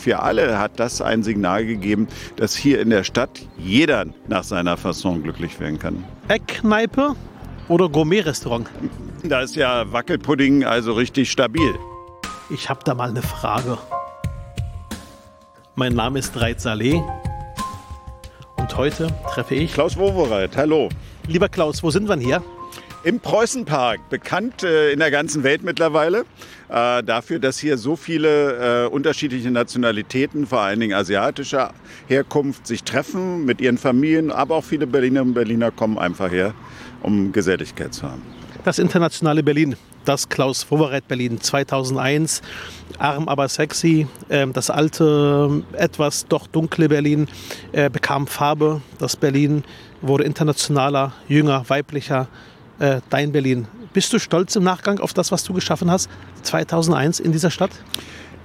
Für alle hat das ein Signal gegeben, dass hier in der Stadt jeder nach seiner Fasson glücklich werden kann. Eckkneipe oder Gourmet-Restaurant? Da ist ja Wackelpudding also richtig stabil. Ich habe da mal eine Frage. Mein Name ist Reit Saleh und heute treffe ich Klaus Wowereit, hallo. Lieber Klaus, wo sind wir denn hier? Im Preußenpark, bekannt äh, in der ganzen Welt mittlerweile äh, dafür, dass hier so viele äh, unterschiedliche Nationalitäten, vor allen Dingen asiatischer Herkunft, sich treffen mit ihren Familien. Aber auch viele Berliner und Berliner kommen einfach her, um Geselligkeit zu haben. Das internationale Berlin, das Klaus Wowereit Berlin 2001, arm aber sexy. Ähm, das alte, etwas doch dunkle Berlin äh, bekam Farbe. Das Berlin wurde internationaler, jünger, weiblicher äh, dein Berlin. Bist du stolz im Nachgang auf das, was du geschaffen hast 2001 in dieser Stadt?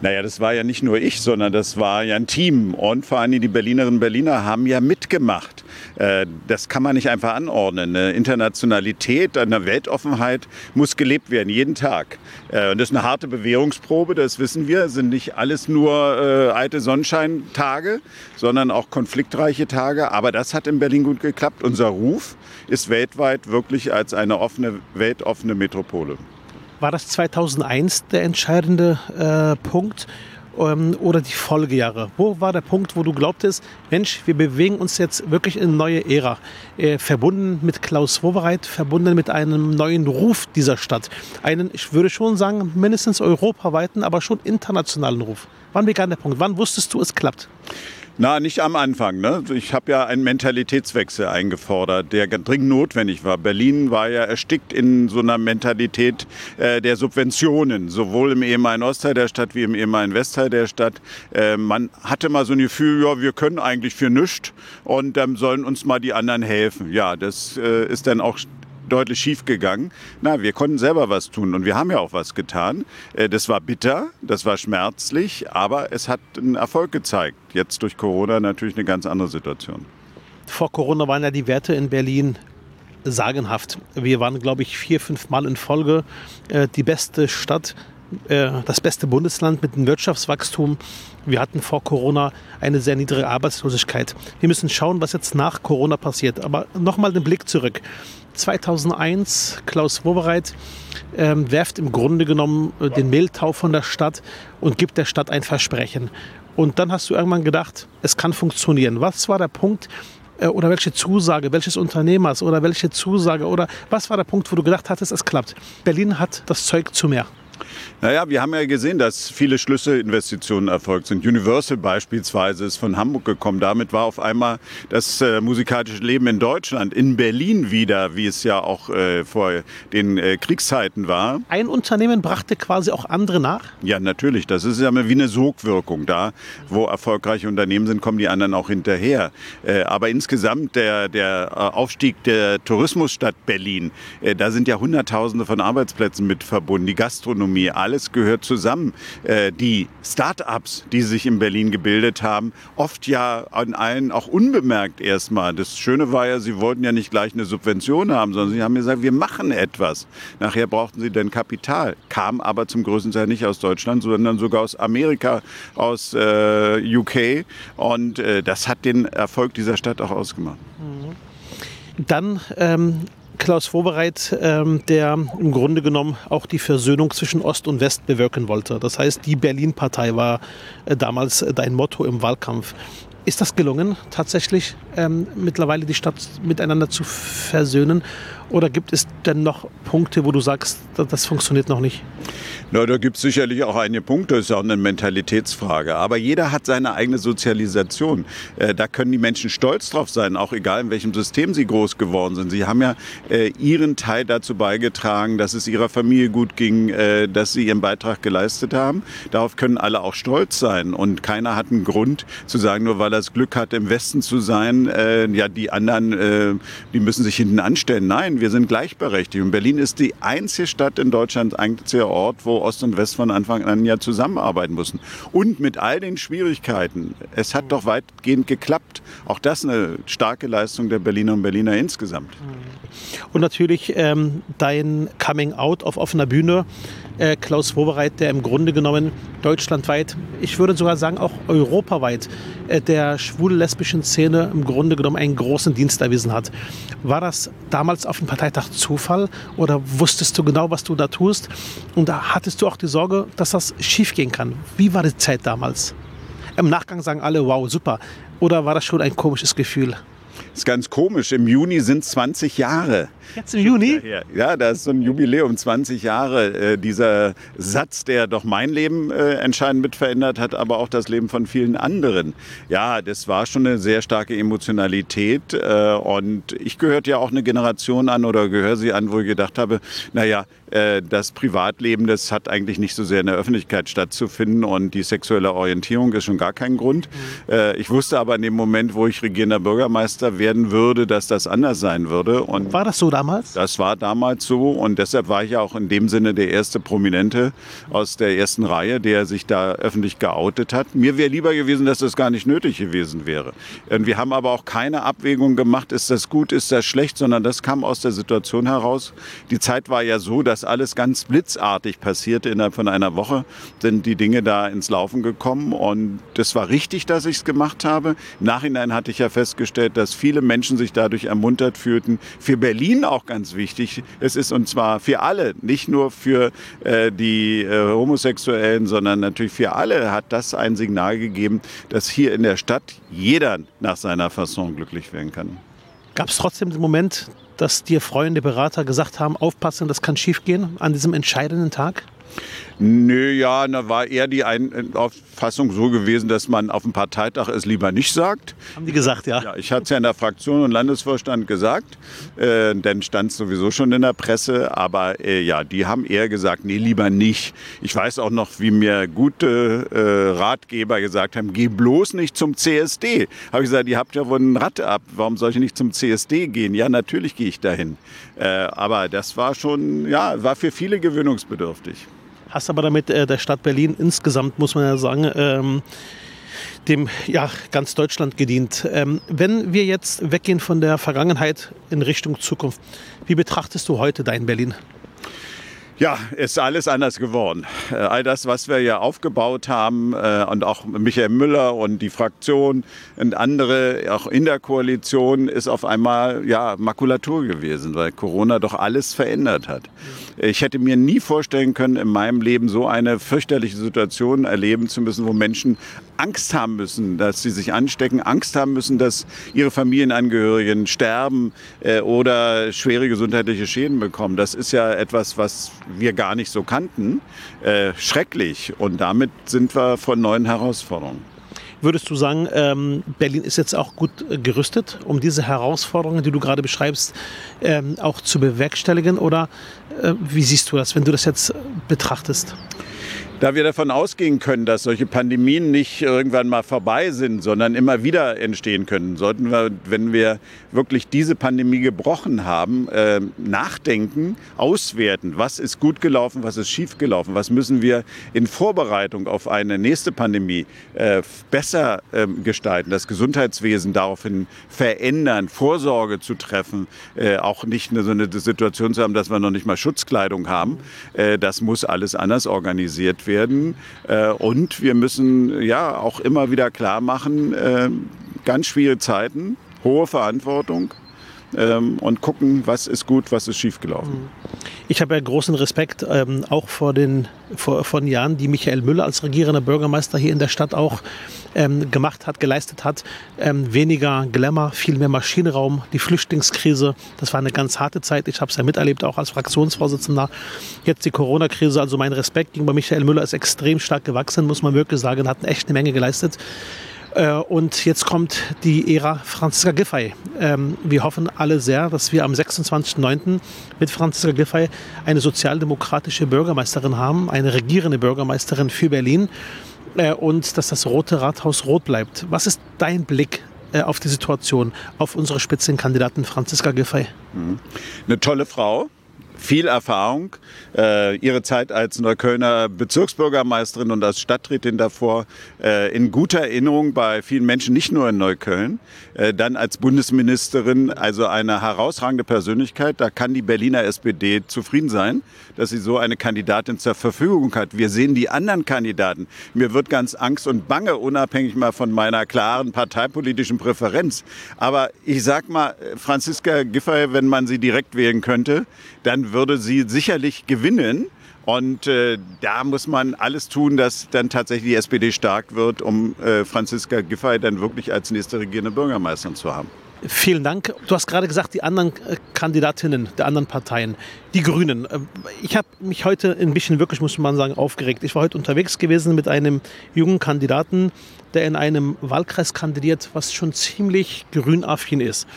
Naja, das war ja nicht nur ich, sondern das war ja ein Team. Und vor allem die Berlinerinnen und Berliner haben ja mitgemacht. Äh, das kann man nicht einfach anordnen. Eine Internationalität, eine Weltoffenheit muss gelebt werden, jeden Tag. Äh, und das ist eine harte Bewährungsprobe, das wissen wir. Das sind nicht alles nur äh, alte Sonnenscheintage, sondern auch konfliktreiche Tage. Aber das hat in Berlin gut geklappt. Unser Ruf ist weltweit wirklich als eine offene, weltoffene Metropole. War das 2001 der entscheidende äh, Punkt ähm, oder die Folgejahre? Wo war der Punkt, wo du glaubtest, Mensch, wir bewegen uns jetzt wirklich in eine neue Ära, äh, verbunden mit Klaus Wowereit, verbunden mit einem neuen Ruf dieser Stadt, einen, ich würde schon sagen, mindestens europaweiten, aber schon internationalen Ruf. Wann begann der Punkt? Wann wusstest du, es klappt? Na, nicht am Anfang. Ne? Ich habe ja einen Mentalitätswechsel eingefordert, der dringend notwendig war. Berlin war ja erstickt in so einer Mentalität äh, der Subventionen, sowohl im ehemaligen Ostteil der Stadt wie im ehemaligen Westteil der Stadt. Äh, man hatte mal so ein Gefühl, ja, wir können eigentlich für nichts und dann sollen uns mal die anderen helfen. Ja, das äh, ist dann auch deutlich schief gegangen. Na, wir konnten selber was tun und wir haben ja auch was getan. Äh, das war bitter, das war schmerzlich, aber es hat einen Erfolg gezeigt. Jetzt durch Corona natürlich eine ganz andere Situation. Vor Corona waren ja die Werte in Berlin sagenhaft. Wir waren, glaube ich, vier, fünf Mal in Folge äh, die beste Stadt, äh, das beste Bundesland mit dem Wirtschaftswachstum. Wir hatten vor Corona eine sehr niedrige Arbeitslosigkeit. Wir müssen schauen, was jetzt nach Corona passiert. Aber nochmal den Blick zurück. 2001, Klaus Wobereit ähm, werft im Grunde genommen äh, den Mehltau von der Stadt und gibt der Stadt ein Versprechen. Und dann hast du irgendwann gedacht, es kann funktionieren. Was war der Punkt äh, oder welche Zusage, welches Unternehmers oder welche Zusage oder was war der Punkt, wo du gedacht hattest, es klappt? Berlin hat das Zeug zu mehr. Naja, wir haben ja gesehen, dass viele Schlüsselinvestitionen erfolgt sind. Universal beispielsweise ist von Hamburg gekommen. Damit war auf einmal das äh, musikalische Leben in Deutschland, in Berlin wieder, wie es ja auch äh, vor den äh, Kriegszeiten war. Ein Unternehmen brachte quasi auch andere nach? Ja, natürlich. Das ist ja wie eine Sogwirkung. Da, wo erfolgreiche Unternehmen sind, kommen die anderen auch hinterher. Äh, aber insgesamt der, der äh, Aufstieg der Tourismusstadt Berlin, äh, da sind ja Hunderttausende von Arbeitsplätzen mit verbunden. Die Gastronomie, alles gehört zusammen. Äh, die Start-ups, die sich in Berlin gebildet haben, oft ja an allen auch unbemerkt erstmal. Das Schöne war ja, sie wollten ja nicht gleich eine Subvention haben, sondern sie haben gesagt, wir machen etwas. Nachher brauchten sie dann Kapital, kam aber zum größten Teil nicht aus Deutschland, sondern sogar aus Amerika, aus äh, UK. Und äh, das hat den Erfolg dieser Stadt auch ausgemacht. Dann ähm, Klaus Vorbereit, ähm, der im Grunde genommen auch die Versöhnung zwischen Ost und West bewirken wollte. Das heißt, die Berlin-Partei war äh, damals äh, dein Motto im Wahlkampf. Ist das gelungen, tatsächlich ähm, mittlerweile die Stadt miteinander zu versöhnen? Oder gibt es denn noch Punkte, wo du sagst, das funktioniert noch nicht? Na, da gibt es sicherlich auch einige Punkte, das ist auch eine Mentalitätsfrage. Aber jeder hat seine eigene Sozialisation. Äh, da können die Menschen stolz drauf sein, auch egal in welchem System sie groß geworden sind. Sie haben ja äh, ihren Teil dazu beigetragen, dass es ihrer Familie gut ging, äh, dass sie ihren Beitrag geleistet haben. Darauf können alle auch stolz sein. Und keiner hat einen Grund zu sagen, nur weil er das Glück hat, im Westen zu sein, ja, die anderen, die müssen sich hinten anstellen. Nein, wir sind gleichberechtigt. Und Berlin ist die einzige Stadt in Deutschland, einziger Ort, wo Ost und West von Anfang an ja zusammenarbeiten müssen. Und mit all den Schwierigkeiten, es hat doch weitgehend geklappt. Auch das eine starke Leistung der Berliner und Berliner insgesamt. Und natürlich ähm, dein Coming Out auf offener Bühne äh, Klaus Wowereit, der im Grunde genommen deutschlandweit, ich würde sogar sagen auch europaweit, äh, der schwul-lesbischen Szene im Grunde genommen einen großen Dienst erwiesen hat. War das damals auf dem Parteitag Zufall oder wusstest du genau, was du da tust? Und da hattest du auch die Sorge, dass das schiefgehen kann. Wie war die Zeit damals? Im Nachgang sagen alle, wow, super. Oder war das schon ein komisches Gefühl? Das ist ganz komisch. Im Juni sind es 20 Jahre. Jetzt im Juni? Ja, da ist so ein Jubiläum, 20 Jahre. Äh, dieser Satz, der doch mein Leben äh, entscheidend mit verändert hat, aber auch das Leben von vielen anderen. Ja, das war schon eine sehr starke Emotionalität. Äh, und ich gehörte ja auch eine Generation an oder gehöre sie an, wo ich gedacht habe, naja, äh, das Privatleben, das hat eigentlich nicht so sehr in der Öffentlichkeit stattzufinden und die sexuelle Orientierung ist schon gar kein Grund. Mhm. Äh, ich wusste aber in dem Moment, wo ich regierender Bürgermeister werden würde, dass das anders sein würde. Und war das so damals? Das war damals so und deshalb war ich ja auch in dem Sinne der erste Prominente aus der ersten Reihe, der sich da öffentlich geoutet hat. Mir wäre lieber gewesen, dass das gar nicht nötig gewesen wäre. Und wir haben aber auch keine Abwägung gemacht, ist das gut, ist das schlecht, sondern das kam aus der Situation heraus. Die Zeit war ja so, dass alles ganz blitzartig passierte. Innerhalb von einer Woche sind die Dinge da ins Laufen gekommen und das war richtig, dass ich es gemacht habe. Im Nachhinein hatte ich ja festgestellt, dass viele Menschen sich dadurch ermuntert fühlten. Für Berlin auch ganz wichtig. Es ist und zwar für alle, nicht nur für äh, die äh, Homosexuellen, sondern natürlich für alle hat das ein Signal gegeben, dass hier in der Stadt jeder nach seiner Fasson glücklich werden kann. Gab es trotzdem den Moment, dass dir Freunde, Berater gesagt haben, aufpassen, das kann schiefgehen an diesem entscheidenden Tag? Nö, ja, da war eher die Auffassung so gewesen, dass man auf dem Parteitag es lieber nicht sagt. Haben die gesagt, ja? Ja, ich hatte es ja in der Fraktion und Landesvorstand gesagt, äh, denn stand es sowieso schon in der Presse. Aber äh, ja, die haben eher gesagt, nee, lieber nicht. Ich weiß auch noch, wie mir gute äh, Ratgeber gesagt haben, geh bloß nicht zum CSD. Habe ich gesagt, ihr habt ja wohl ein Rad ab, warum soll ich nicht zum CSD gehen? Ja, natürlich gehe ich dahin. Äh, aber das war schon, ja, war für viele gewöhnungsbedürftig. Hast aber damit äh, der Stadt Berlin insgesamt, muss man ja sagen, ähm, dem ja, ganz Deutschland gedient. Ähm, wenn wir jetzt weggehen von der Vergangenheit in Richtung Zukunft, wie betrachtest du heute dein Berlin? Ja, ist alles anders geworden. Äh, all das, was wir ja aufgebaut haben äh, und auch Michael Müller und die Fraktion und andere, auch in der Koalition, ist auf einmal ja, Makulatur gewesen, weil Corona doch alles verändert hat. Ich hätte mir nie vorstellen können, in meinem Leben so eine fürchterliche Situation erleben zu müssen, wo Menschen Angst haben müssen, dass sie sich anstecken, Angst haben müssen, dass ihre Familienangehörigen sterben äh, oder schwere gesundheitliche Schäden bekommen. Das ist ja etwas, was wir gar nicht so kannten. Äh, schrecklich. Und damit sind wir vor neuen Herausforderungen. Würdest du sagen, ähm, Berlin ist jetzt auch gut äh, gerüstet, um diese Herausforderungen, die du gerade beschreibst, ähm, auch zu bewerkstelligen? Oder äh, wie siehst du das, wenn du das jetzt betrachtest? Da wir davon ausgehen können, dass solche Pandemien nicht irgendwann mal vorbei sind, sondern immer wieder entstehen können, sollten wir, wenn wir wirklich diese Pandemie gebrochen haben, äh, nachdenken, auswerten, was ist gut gelaufen, was ist schief gelaufen, was müssen wir in Vorbereitung auf eine nächste Pandemie äh, besser äh, gestalten, das Gesundheitswesen daraufhin verändern, Vorsorge zu treffen, äh, auch nicht eine, so eine Situation zu haben, dass wir noch nicht mal Schutzkleidung haben. Äh, das muss alles anders organisiert werden. Äh, und wir müssen ja auch immer wieder klar machen, äh, ganz schwierige Zeiten, hohe Verantwortung ähm, und gucken, was ist gut, was ist schiefgelaufen. Mhm. Ich habe ja großen Respekt ähm, auch vor den vor, von Jahren, die Michael Müller als regierender Bürgermeister hier in der Stadt auch ähm, gemacht hat, geleistet hat. Ähm, weniger Glamour, viel mehr Maschinenraum, die Flüchtlingskrise, das war eine ganz harte Zeit. Ich habe es ja miterlebt, auch als Fraktionsvorsitzender. Jetzt die Corona-Krise, also mein Respekt gegenüber Michael Müller ist extrem stark gewachsen, muss man wirklich sagen, hat echt eine Menge geleistet. Äh, und jetzt kommt die Ära Franziska Giffey. Ähm, wir hoffen alle sehr, dass wir am 26.09. mit Franziska Giffey eine sozialdemokratische Bürgermeisterin haben, eine regierende Bürgermeisterin für Berlin äh, und dass das Rote Rathaus rot bleibt. Was ist dein Blick äh, auf die Situation, auf unsere Spitzenkandidatin Franziska Giffey? Mhm. Eine tolle Frau, viel Erfahrung. Äh, ihre Zeit als Neuköllner Bezirksbürgermeisterin und als Stadträtin davor äh, in guter Erinnerung bei vielen Menschen, nicht nur in Neukölln. Äh, dann als Bundesministerin, also eine herausragende Persönlichkeit. Da kann die Berliner SPD zufrieden sein, dass sie so eine Kandidatin zur Verfügung hat. Wir sehen die anderen Kandidaten. Mir wird ganz Angst und Bange, unabhängig mal von meiner klaren parteipolitischen Präferenz. Aber ich sag mal, Franziska Giffey, wenn man sie direkt wählen könnte, dann würde sie sicherlich gewinnen. Und äh, da muss man alles tun, dass dann tatsächlich die SPD stark wird, um äh, Franziska Giffey dann wirklich als nächste regierende Bürgermeisterin zu haben. Vielen Dank. Du hast gerade gesagt, die anderen äh, Kandidatinnen der anderen Parteien, die Grünen. Äh, ich habe mich heute ein bisschen wirklich, muss man sagen, aufgeregt. Ich war heute unterwegs gewesen mit einem jungen Kandidaten, der in einem Wahlkreis kandidiert, was schon ziemlich grünaffin ist.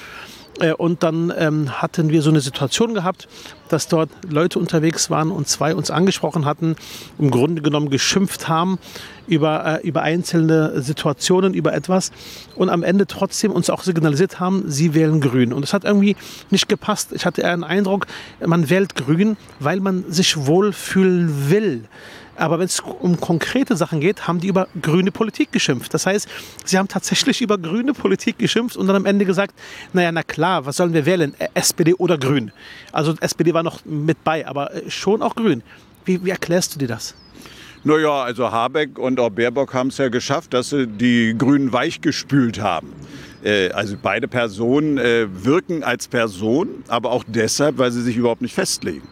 Äh, und dann ähm, hatten wir so eine Situation gehabt, dass dort Leute unterwegs waren und zwei uns angesprochen hatten, im Grunde genommen geschimpft haben über, äh, über einzelne Situationen, über etwas und am Ende trotzdem uns auch signalisiert haben, sie wählen grün. Und das hat irgendwie nicht gepasst. Ich hatte eher den Eindruck, man wählt grün, weil man sich wohlfühlen will. Aber wenn es um konkrete Sachen geht, haben die über grüne Politik geschimpft. Das heißt, sie haben tatsächlich über grüne Politik geschimpft und dann am Ende gesagt, naja, na klar, was sollen wir wählen? SPD oder Grün? Also SPD war noch mit bei, aber äh, schon auch Grün. Wie, wie erklärst du dir das? Naja, also Habeck und auch Baerbock haben es ja geschafft, dass sie die Grünen weichgespült haben. Äh, also beide Personen äh, wirken als Person, aber auch deshalb, weil sie sich überhaupt nicht festlegen.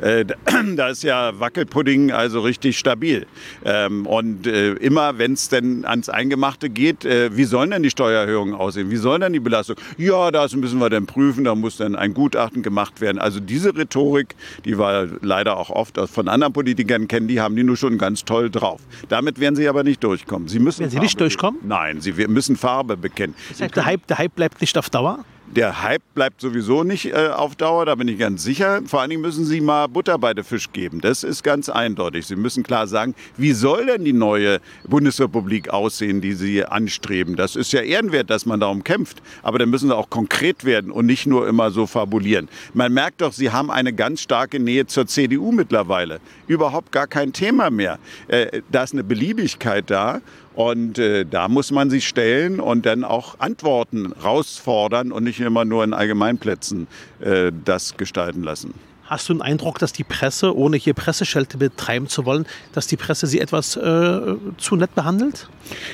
Äh, da ist ja Wackelpudding also richtig stabil. Ähm, und äh, immer, wenn es denn ans Eingemachte geht, äh, wie sollen denn die Steuererhöhungen aussehen? Wie sollen denn die Belastung? Ja, das müssen wir dann prüfen, da muss dann ein Gutachten gemacht werden. Also diese Rhetorik, die wir leider auch oft von anderen Politikern kennen, die haben die nur schon ganz toll drauf. Damit werden sie aber nicht durchkommen. Sie müssen werden Sie nicht durchkommen? Nein, sie müssen Farbe bekennen. Das heißt, der Hype, der Hype bleibt nicht auf Dauer? Der Hype bleibt sowieso nicht äh, auf Dauer, da bin ich ganz sicher. Vor allen Dingen müssen Sie mal Butter bei der Fisch geben. Das ist ganz eindeutig. Sie müssen klar sagen, wie soll denn die neue Bundesrepublik aussehen, die Sie anstreben? Das ist ja ehrenwert, dass man darum kämpft. Aber dann müssen Sie auch konkret werden und nicht nur immer so fabulieren. Man merkt doch, Sie haben eine ganz starke Nähe zur CDU mittlerweile. Überhaupt gar kein Thema mehr. Äh, da ist eine Beliebigkeit da. Und äh, da muss man sich stellen und dann auch Antworten rausfordern und nicht immer nur in Allgemeinplätzen äh, das gestalten lassen. Hast du den Eindruck, dass die Presse, ohne hier Presseschelte betreiben zu wollen, dass die Presse sie etwas äh, zu nett behandelt?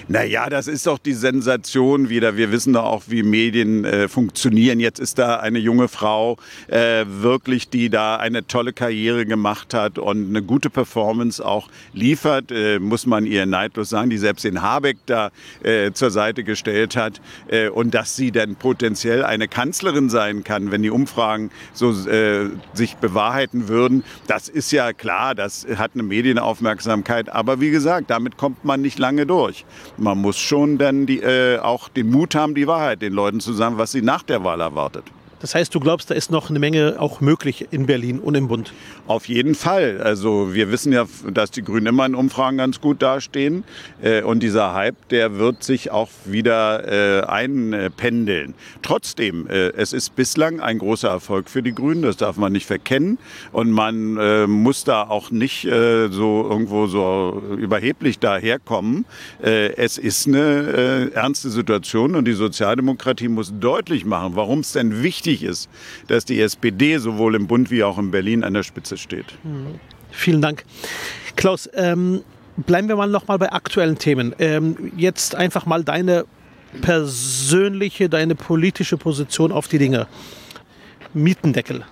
Naja, das ist doch die Sensation wieder. Wir wissen doch auch, wie Medien äh, funktionieren. Jetzt ist da eine junge Frau äh, wirklich, die da eine tolle Karriere gemacht hat und eine gute Performance auch liefert, äh, muss man ihr neidlos sagen, die selbst den Habeck da äh, zur Seite gestellt hat. Äh, und dass sie dann potenziell eine Kanzlerin sein kann, wenn die Umfragen so sich bewahrheiten würden. Das ist ja klar, das hat eine Medienaufmerksamkeit. Aber wie gesagt, damit kommt man nicht lange durch. Man muss schon dann die, äh, auch den Mut haben, die Wahrheit den Leuten zu sagen, was sie nach der Wahl erwartet. Das heißt, du glaubst, da ist noch eine Menge auch möglich in Berlin und im Bund? Auf jeden Fall. Also wir wissen ja, dass die Grünen immer in Umfragen ganz gut dastehen. Äh, und dieser Hype, der wird sich auch wieder äh, einpendeln. Trotzdem, äh, es ist bislang ein großer Erfolg für die Grünen. Das darf man nicht verkennen. Und man muss da auch nicht so irgendwo so überheblich daherkommen. Es ist eine ernste Situation und die Sozialdemokratie muss deutlich machen, warum es denn wichtig wichtig ist, dass die SPD sowohl im Bund wie auch in Berlin an der Spitze steht. Mhm. Vielen Dank. Klaus, ähm, bleiben wir mal noch mal bei aktuellen Themen. Ähm, jetzt einfach mal deine persönliche, deine politische Position auf die Dinge. Mietendeckel.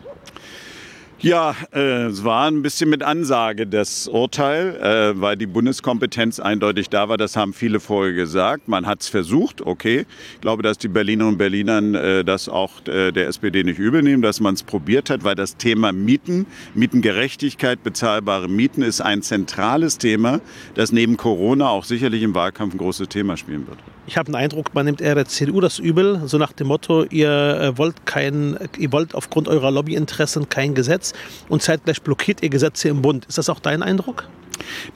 Ja, äh, es war ein bisschen mit Ansage das Urteil, äh, weil die Bundeskompetenz eindeutig da war. Das haben viele vorher gesagt. Man hat es versucht, okay. Ich glaube, dass die Berlinerinnen und Berliner äh, das auch äh, der SPD nicht übel nehmen, dass man es probiert hat, weil das Thema Mieten, Mietengerechtigkeit, bezahlbare Mieten ist ein zentrales Thema, das neben Corona auch sicherlich im Wahlkampf ein großes Thema spielen wird. Ich habe den Eindruck, man nimmt eher der CDU das übel, so nach dem Motto, ihr äh, wollt kein, ihr wollt aufgrund eurer Lobbyinteressen kein Gesetz und zeitgleich blockiert ihr Gesetze im Bund. Ist das auch dein Eindruck?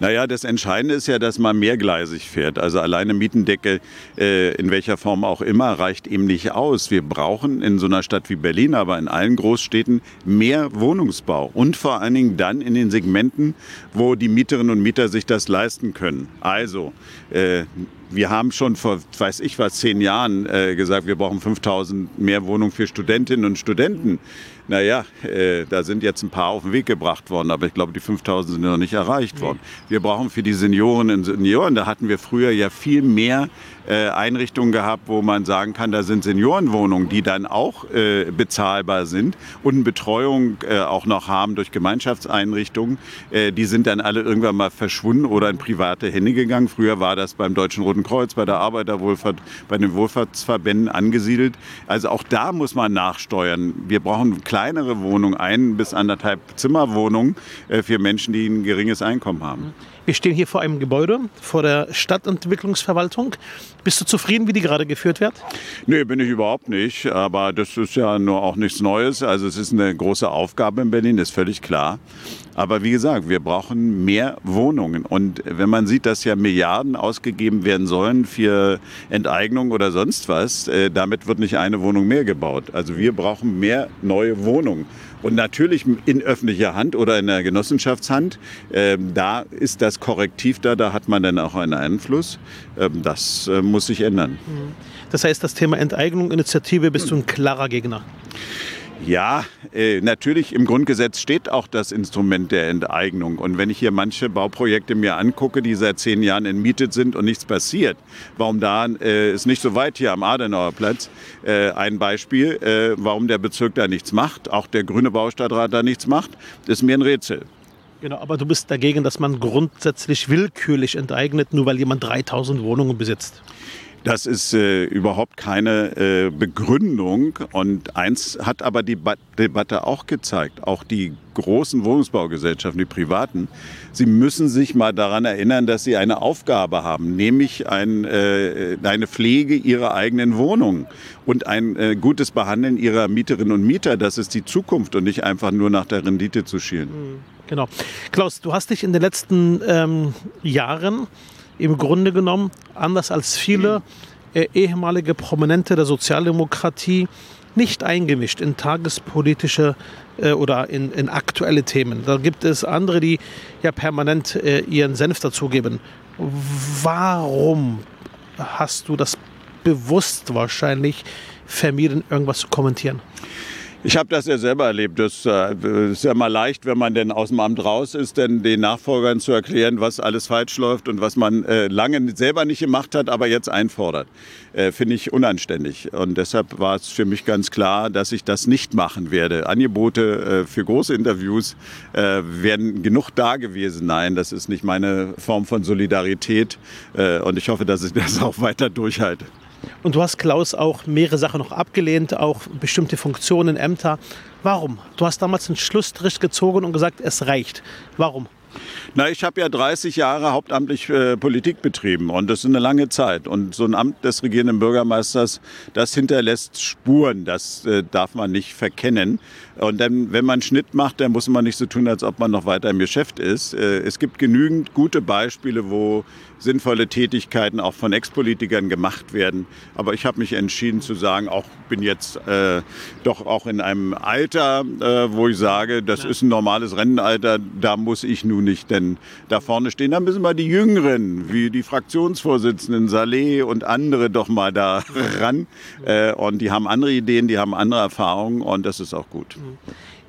Naja, das Entscheidende ist ja, dass man mehrgleisig fährt. Also alleine Mietendeckel, äh, in welcher Form auch immer, reicht eben nicht aus. Wir brauchen in so einer Stadt wie Berlin, aber in allen Großstädten mehr Wohnungsbau. Und vor allen Dingen dann in den Segmenten, wo die Mieterinnen und Mieter sich das leisten können. Also äh, wir haben schon vor, weiß ich was, zehn Jahren äh, gesagt, wir brauchen 5000 mehr Wohnungen für Studentinnen und Studenten. Naja, äh, da sind jetzt ein paar auf den Weg gebracht worden, aber ich glaube, die 5000 sind noch nicht erreicht worden. Wir brauchen für die Seniorinnen und Senioren, da hatten wir früher ja viel mehr äh, Einrichtungen gehabt, wo man sagen kann, da sind Seniorenwohnungen, die dann auch äh, bezahlbar sind und Betreuung äh, auch noch haben durch Gemeinschaftseinrichtungen. Äh, die sind dann alle irgendwann mal verschwunden oder in private Hände gegangen. Früher war das beim Deutschen Roten Kreuz, bei der Arbeiterwohlfahrt, bei den Wohlfahrtsverbänden angesiedelt. Also auch da muss man nachsteuern. Wir brauchen kleinere Wohnungen, ein bis anderthalb Zimmerwohnungen äh, für Menschen, die ein geringes Einkommen haben. Wir stehen hier vor einem Gebäude, vor der Stadtentwicklungsverwaltung. Bist du zufrieden, wie die gerade geführt wird? Nee, bin ich überhaupt nicht. Aber das ist ja nur auch nichts Neues. Also es ist eine große Aufgabe in Berlin, ist völlig klar. Aber wie gesagt, wir brauchen mehr Wohnungen. Und wenn man sieht, dass ja Milliarden ausgegeben werden sollen für Enteignung oder sonst was, äh, damit wird nicht eine Wohnung mehr gebaut. Also wir brauchen mehr neue Wohnungen. Und natürlich in öffentlicher Hand oder in der Genossenschaftshand, ähm, da ist das Korrektiv da, da hat man dann auch einen Einfluss. Ähm, das äh, muss sich ändern. Das heißt, das Thema Enteignung, Initiative bist du ein klarer Gegner. Ja, äh, natürlich im Grundgesetz steht auch das Instrument der Enteignung. Und wenn ich hier manche Bauprojekte mir angucke, die seit zehn Jahren entmietet sind und nichts passiert, warum da äh, ist nicht so weit hier am Adenauer Platz äh, ein Beispiel, äh, warum der Bezirk da nichts macht, auch der grüne Baustadtrat da nichts macht, ist mir ein Rätsel. Genau, aber du bist dagegen, dass man grundsätzlich willkürlich enteignet, nur weil jemand 3000 Wohnungen besitzt. Das ist äh, überhaupt keine äh, Begründung. Und eins hat aber die ba Debatte auch gezeigt, auch die großen Wohnungsbaugesellschaften, die privaten, sie müssen sich mal daran erinnern, dass sie eine Aufgabe haben, nämlich ein, äh, eine Pflege ihrer eigenen Wohnungen und ein äh, gutes Behandeln ihrer Mieterinnen und Mieter. Das ist die Zukunft und nicht einfach nur nach der Rendite zu schielen. Genau. Klaus, du hast dich in den letzten ähm, Jahren im Grunde genommen, anders als viele äh, ehemalige Prominente der Sozialdemokratie, nicht eingemischt in tagespolitische äh, oder in, in, aktuelle Themen. Da gibt es andere, die ja permanent äh, ihren Senf dazugeben. Warum hast du das bewusst wahrscheinlich vermieden, irgendwas zu kommentieren? Ich habe das ja selber erlebt. Das äh, ist ja mal leicht, wenn man denn aus dem Amt raus ist, denn den Nachfolgern zu erklären, was alles falsch läuft und was man äh, lange selber nicht gemacht hat, aber jetzt einfordert. Äh, Finde ich unanständig. Und deshalb war es für mich ganz klar, dass ich das nicht machen werde. Angebote für große Interviews werden genug da gewesen. Nein, das ist nicht meine Form von Solidarität. Und ich hoffe, dass ich das auch weiter durchhalte. Und du hast, Klaus, auch mehrere Sachen noch abgelehnt, auch bestimmte Funktionen, Ämter. Warum? Du hast damals einen Schlussstrich gezogen und gesagt, es reicht. Warum? Na, ich habe ja 30 Jahre hauptamtlich äh, Politik betrieben und das ist eine lange Zeit. Und so ein Amt des regierenden Bürgermeisters, das hinterlässt Spuren, das äh, darf man nicht verkennen. Und dann, wenn man Schnitt macht, dann muss man nicht so tun, als ob man noch weiter im Geschäft ist. Äh, es gibt genügend gute Beispiele, wo sinnvolle Tätigkeiten auch von Ex-Politikern gemacht werden. Aber ich habe mich entschieden zu sagen, auch bin jetzt äh, doch auch in einem Alter, äh, wo ich sage, das ist ein normales Rennenalter, da muss ich nun nicht denn da vorne stehen. Da müssen wir die Jüngeren, wie die Fraktionsvorsitzenden Saleh und andere doch mal da ran. Äh, und die haben andere Ideen, die haben andere Erfahrungen und das ist auch gut. Mhm.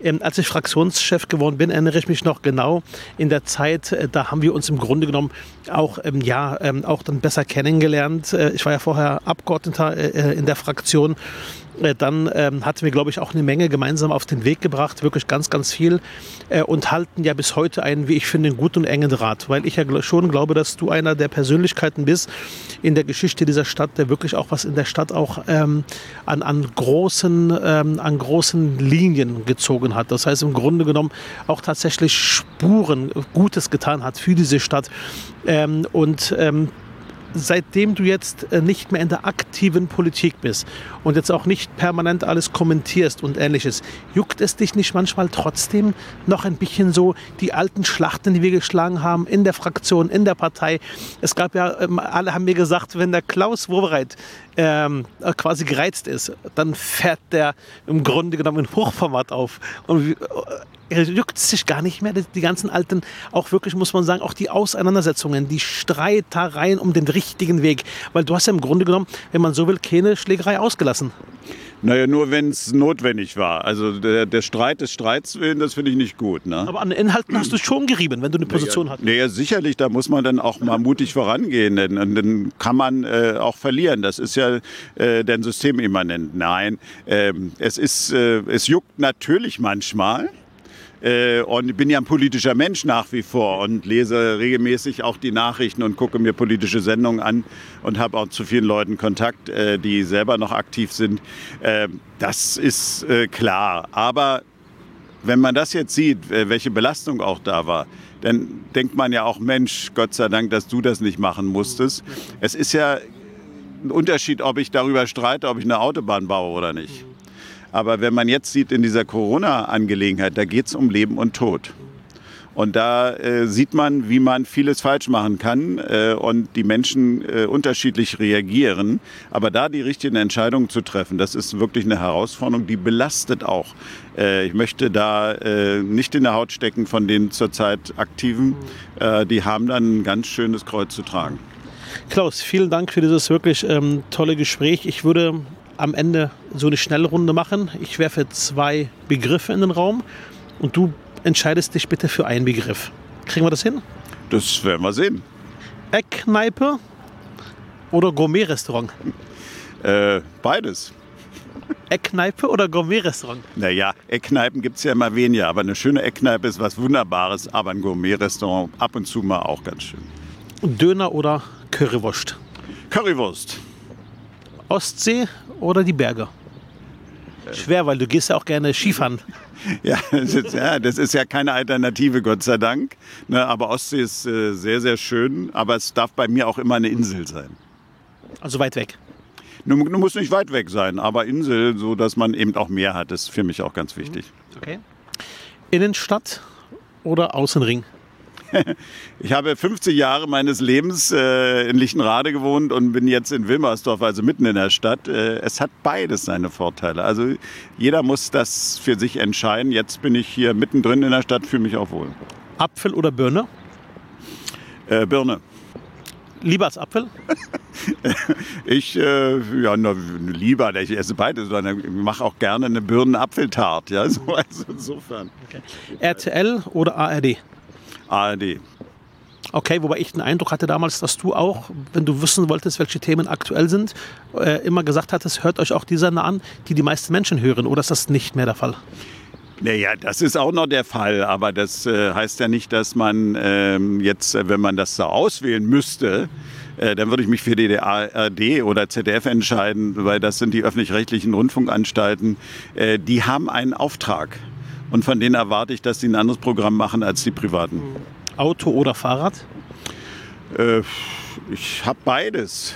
Ähm, als ich Fraktionschef geworden bin, erinnere ich mich noch genau in der Zeit, äh, da haben wir uns im Grunde genommen auch, ähm, ja, ähm, auch dann besser kennengelernt. Äh, ich war ja vorher Abgeordneter äh in der Fraktion äh, dann ähm, hatten wir, glaube ich, auch eine Menge gemeinsam auf den Weg gebracht, wirklich ganz, ganz viel äh, und halten ja bis heute einen, wie ich finde, guten und engen Draht, weil ich ja schon glaube, dass du einer der Persönlichkeiten bist in der Geschichte dieser Stadt, der wirklich auch was in der Stadt auch ähm, an, an, großen, ähm, an großen Linien gezogen hat. Das heißt im Grunde genommen auch tatsächlich Spuren Gutes getan hat für diese Stadt ähm, und ähm, seitdem du jetzt äh, nicht mehr in der aktiven Politik bist und jetzt auch nicht permanent alles kommentierst und ähnliches, juckt es dich nicht manchmal trotzdem noch ein bisschen so die alten Schlachten, die wir geschlagen haben in der Fraktion, in der Partei? Es gab ja, ähm, alle haben mir gesagt, wenn der Klaus Wowereit ähm, quasi gereizt ist, dann fährt der im Grunde genommen in Hochformat auf. Und er juckt sich gar nicht mehr, die ganzen alten, auch wirklich, muss man sagen, auch die Auseinandersetzungen, die Streitereien um den richtigen Weg. Weil du hast ja im Grunde genommen, wenn man so will, keine Schlägerei ausgelassen. Naja, nur wenn es notwendig war. Also der, der, Streit des Streits willen, das finde ich nicht gut. Ne? Aber an den Inhalten hast du schon gerieben, wenn du eine Position naja, hast. Naja, sicherlich, da muss man dann auch mal mutig vorangehen, denn dann kann man äh, auch verlieren. Das ist ja äh, dann systemimmanent. Nein, äh, es, ist, äh, es juckt natürlich manchmal. Äh, und ich bin ja ein politischer Mensch nach wie vor und lese regelmäßig auch die Nachrichten und gucke mir politische Sendungen an und habe auch zu vielen Leuten Kontakt, äh, die selber noch aktiv sind. Äh, das ist äh, klar. Aber wenn man das jetzt sieht, äh, welche Belastung auch da war, dann denkt man ja auch, Mensch, Gott sei Dank, dass du das nicht machen musstest. Es ist ja ein Unterschied, ob ich darüber streite, ob ich eine Autobahn baue oder nicht. Aber wenn man jetzt sieht in dieser Corona-Angelegenheit, da geht es um Leben und Tod. Und da äh, sieht man, wie man vieles falsch machen kann äh, und die Menschen äh, unterschiedlich reagieren. Aber da die richtigen Entscheidungen zu treffen, das ist wirklich eine Herausforderung, die belastet auch. Äh, ich möchte da äh, nicht in der Haut stecken von den zurzeit Aktiven. Äh, die haben dann ein ganz schönes Kreuz zu tragen. Klaus, vielen Dank für dieses wirklich ähm, tolle Gespräch. Ich würde am Ende so eine Schnellrunde machen. Ich werfe zwei Begriffe in den Raum und du entscheidest dich bitte für einen Begriff. Kriegen wir das hin? Das werden wir sehen. Eckkneipe oder Gourmet-Restaurant? Äh, beides. Eckkneipe oder Gourmet-Restaurant? Naja, Eckkneipen gibt es ja immer weniger, aber eine schöne Eckkneipe ist was Wunderbares, aber ein Gourmet-Restaurant ab und zu mal auch ganz schön. Döner oder Currywurst? Currywurst. Ostsee oder die Berge? Schwer, weil du gehst ja auch gerne Skifahren. Ja das, ist, ja, das ist ja keine Alternative, Gott sei Dank. Ne, aber Ostsee ist äh, sehr, sehr schön. Aber es darf bei mir auch immer eine Insel sein. Also weit weg? Du, du musst nicht weit weg sein, aber Insel, so dass man eben auch Meer hat, ist für mich auch ganz wichtig. Okay. Innenstadt oder Außenring? ich habe 50 Jahre meines Lebens äh, in Lichtenrade gewohnt und bin jetzt in Wilmersdorf, also mitten in der Stadt. Äh, es hat beides seine Vorteile. Also jeder muss das für sich entscheiden. Jetzt bin ich hier mittendrin in der Stadt, fühle mich auch wohl. Apfel oder Birne? Äh, Birne. Lieber als Apfel? ich, äh, ja, na, lieber, ich esse beides, sondern ich mache auch gerne eine Birnen-Apfeltart. Ja, so, also insofern. Okay. RTL oder ARD? ARD. Okay, wobei ich den Eindruck hatte damals, dass du auch, wenn du wissen wolltest, welche Themen aktuell sind, äh, immer gesagt hattest, hört euch auch die Sender an, die die meisten Menschen hören. Oder ist das nicht mehr der Fall? Naja, das ist auch noch der Fall, aber das äh, heißt ja nicht, dass man ähm, jetzt, äh, wenn man das so auswählen müsste, äh, dann würde ich mich für die ARD oder ZDF entscheiden, weil das sind die öffentlich-rechtlichen Rundfunkanstalten. Äh, die haben einen Auftrag. Und von denen erwarte ich, dass sie ein anderes Programm machen als die privaten. Auto oder Fahrrad? Äh, ich habe beides.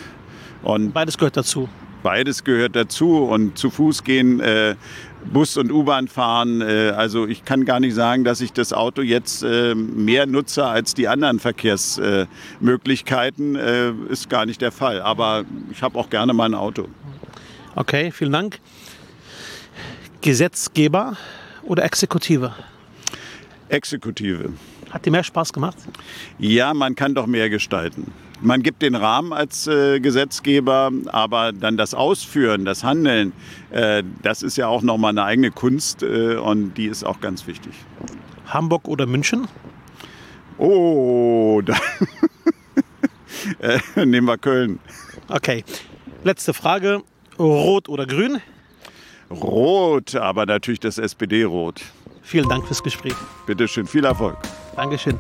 Und beides gehört dazu. Beides gehört dazu. Und zu Fuß gehen, äh, Bus und U-Bahn fahren. Äh, also ich kann gar nicht sagen, dass ich das Auto jetzt äh, mehr nutze als die anderen Verkehrsmöglichkeiten. Äh, ist gar nicht der Fall. Aber ich habe auch gerne mein Auto. Okay, vielen Dank. Gesetzgeber oder Exekutive? Exekutive. Hat dir mehr Spaß gemacht? Ja, man kann doch mehr gestalten. Man gibt den Rahmen als äh, Gesetzgeber, aber dann das Ausführen, das Handeln, äh, das ist ja auch nochmal eine eigene Kunst äh, und die ist auch ganz wichtig. Hamburg oder München? Oh, da äh, nehmen wir Köln. Okay, letzte Frage. Rot oder grün? Rot, aber natürlich das SPD-Rot. Vielen Dank fürs Gespräch. Bitte schön, viel Erfolg. Dankeschön.